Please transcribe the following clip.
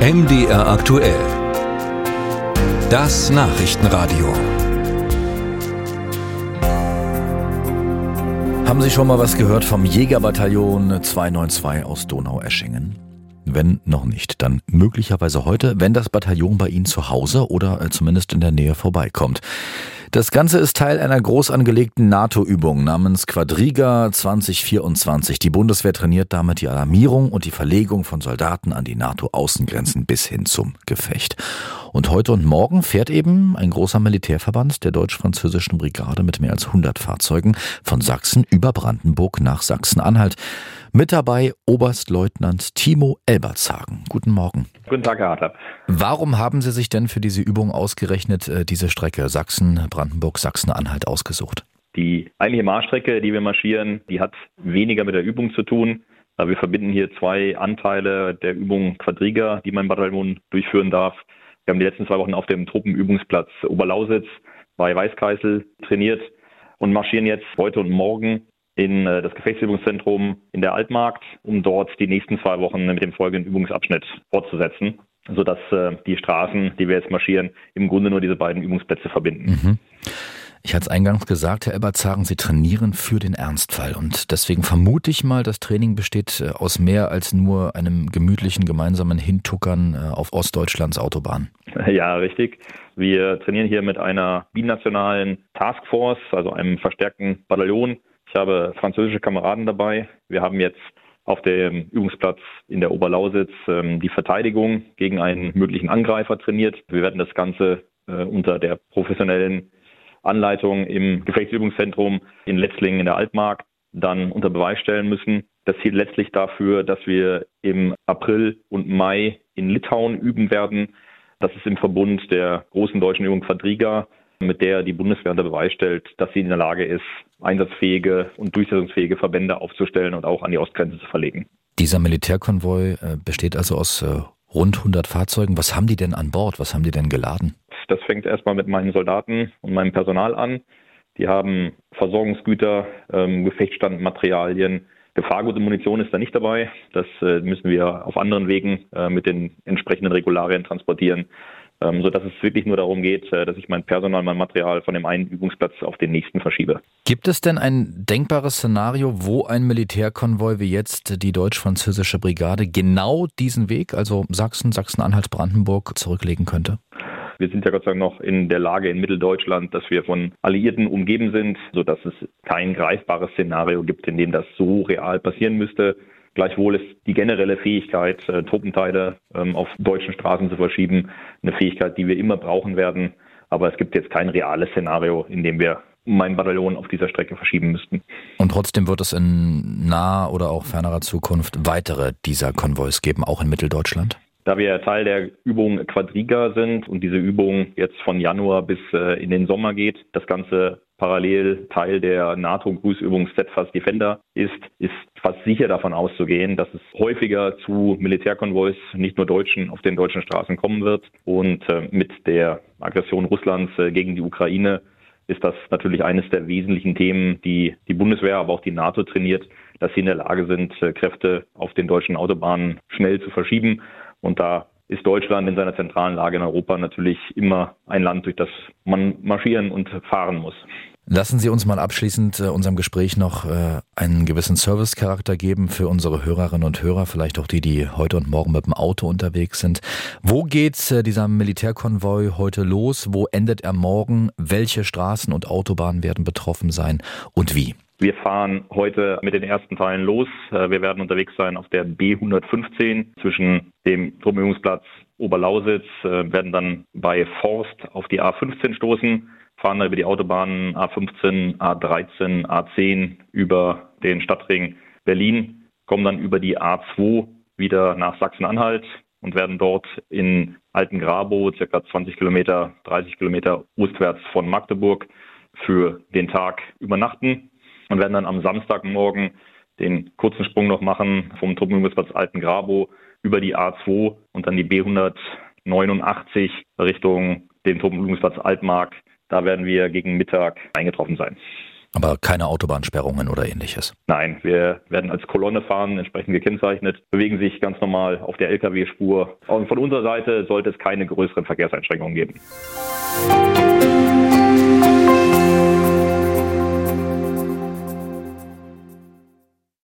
MDR aktuell. Das Nachrichtenradio. Haben Sie schon mal was gehört vom Jägerbataillon 292 aus Donaueschingen? Wenn noch nicht, dann möglicherweise heute, wenn das Bataillon bei Ihnen zu Hause oder äh, zumindest in der Nähe vorbeikommt. Das Ganze ist Teil einer groß angelegten NATO-Übung namens Quadriga 2024. Die Bundeswehr trainiert damit die Alarmierung und die Verlegung von Soldaten an die NATO-Außengrenzen bis hin zum Gefecht. Und heute und morgen fährt eben ein großer Militärverband der deutsch-französischen Brigade mit mehr als 100 Fahrzeugen von Sachsen über Brandenburg nach Sachsen-Anhalt. Mit dabei Oberstleutnant Timo Elbertshagen. Guten Morgen. Guten Tag, Herr Hartler. Warum haben Sie sich denn für diese Übung ausgerechnet äh, diese Strecke Sachsen, Brandenburg, Sachsen-Anhalt ausgesucht? Die eigentliche Marschstrecke, die wir marschieren, die hat weniger mit der Übung zu tun. Wir verbinden hier zwei Anteile der Übung Quadriga, die mein Bataillon durchführen darf. Wir haben die letzten zwei Wochen auf dem Truppenübungsplatz Oberlausitz bei Weißkreisel trainiert und marschieren jetzt heute und morgen in äh, das Gefechtsübungszentrum in der Altmarkt, um dort die nächsten zwei Wochen mit dem folgenden Übungsabschnitt fortzusetzen, sodass äh, die Straßen, die wir jetzt marschieren, im Grunde nur diese beiden Übungsplätze verbinden. Mhm. Ich hatte es eingangs gesagt, Herr Ebertshagen, Sie trainieren für den Ernstfall. Und deswegen vermute ich mal, das Training besteht äh, aus mehr als nur einem gemütlichen gemeinsamen Hintuckern auf Ostdeutschlands Autobahn. Ja, richtig. Wir trainieren hier mit einer binationalen Taskforce, also einem verstärkten Bataillon ich habe französische Kameraden dabei. Wir haben jetzt auf dem Übungsplatz in der Oberlausitz ähm, die Verteidigung gegen einen möglichen Angreifer trainiert. Wir werden das Ganze äh, unter der professionellen Anleitung im Gefechtsübungszentrum in Letzlingen in der Altmark dann unter Beweis stellen müssen. Das zielt letztlich dafür, dass wir im April und Mai in Litauen üben werden. Das ist im Verbund der großen deutschen Übung Quadriga mit der die Bundeswehr unter Beweis stellt, dass sie in der Lage ist, einsatzfähige und durchsetzungsfähige Verbände aufzustellen und auch an die Ostgrenze zu verlegen. Dieser Militärkonvoi äh, besteht also aus äh, rund 100 Fahrzeugen. Was haben die denn an Bord? Was haben die denn geladen? Das fängt erstmal mit meinen Soldaten und meinem Personal an. Die haben Versorgungsgüter, ähm, Gefechtsstandmaterialien, Gefahrgut und Munition ist da nicht dabei. Das äh, müssen wir auf anderen Wegen äh, mit den entsprechenden Regularien transportieren ähm, sodass es wirklich nur darum geht, äh, dass ich mein Personal, mein Material von dem einen Übungsplatz auf den nächsten verschiebe. Gibt es denn ein denkbares Szenario, wo ein Militärkonvoi wie jetzt die deutsch-französische Brigade genau diesen Weg, also Sachsen, Sachsen-Anhalt, Brandenburg, zurücklegen könnte? Wir sind ja Gott sei Dank noch in der Lage in Mitteldeutschland, dass wir von Alliierten umgeben sind, sodass es kein greifbares Szenario gibt, in dem das so real passieren müsste. Gleichwohl ist die generelle Fähigkeit, äh, Truppenteile ähm, auf deutschen Straßen zu verschieben, eine Fähigkeit, die wir immer brauchen werden. Aber es gibt jetzt kein reales Szenario, in dem wir mein Bataillon auf dieser Strecke verschieben müssten. Und trotzdem wird es in naher oder auch fernerer Zukunft weitere dieser Konvois geben, auch in Mitteldeutschland? Da wir Teil der Übung Quadriga sind und diese Übung jetzt von Januar bis äh, in den Sommer geht, das Ganze parallel Teil der NATO-Grußübung Steadfast Defender ist, ist fast sicher davon auszugehen, dass es häufiger zu Militärkonvois, nicht nur Deutschen, auf den deutschen Straßen kommen wird. Und äh, mit der Aggression Russlands äh, gegen die Ukraine ist das natürlich eines der wesentlichen Themen, die die Bundeswehr, aber auch die NATO trainiert, dass sie in der Lage sind, Kräfte auf den deutschen Autobahnen schnell zu verschieben. Und da ist Deutschland in seiner zentralen Lage in Europa natürlich immer ein Land, durch das man marschieren und fahren muss. Lassen Sie uns mal abschließend äh, unserem Gespräch noch äh, einen gewissen Servicecharakter geben für unsere Hörerinnen und Hörer, vielleicht auch die, die heute und morgen mit dem Auto unterwegs sind. Wo geht äh, dieser Militärkonvoi heute los? Wo endet er morgen? Welche Straßen und Autobahnen werden betroffen sein und wie? Wir fahren heute mit den ersten Teilen los. Äh, wir werden unterwegs sein auf der B115 zwischen dem Truppenübungsplatz Oberlausitz, äh, werden dann bei Forst auf die A15 stoßen fahren da über die Autobahnen A15, A13, A10 über den Stadtring Berlin, kommen dann über die A2 wieder nach Sachsen-Anhalt und werden dort in Altengrabo, circa 20 Kilometer, 30 Kilometer ostwärts von Magdeburg, für den Tag übernachten und werden dann am Samstagmorgen den kurzen Sprung noch machen vom Truppenübungsplatz Altengrabo über die A2 und dann die B189 Richtung den Truppenübungsplatz Altmark da werden wir gegen Mittag eingetroffen sein. Aber keine Autobahnsperrungen oder ähnliches. Nein, wir werden als Kolonne fahren, entsprechend gekennzeichnet, bewegen sich ganz normal auf der Lkw-Spur. Und von unserer Seite sollte es keine größeren Verkehrseinschränkungen geben.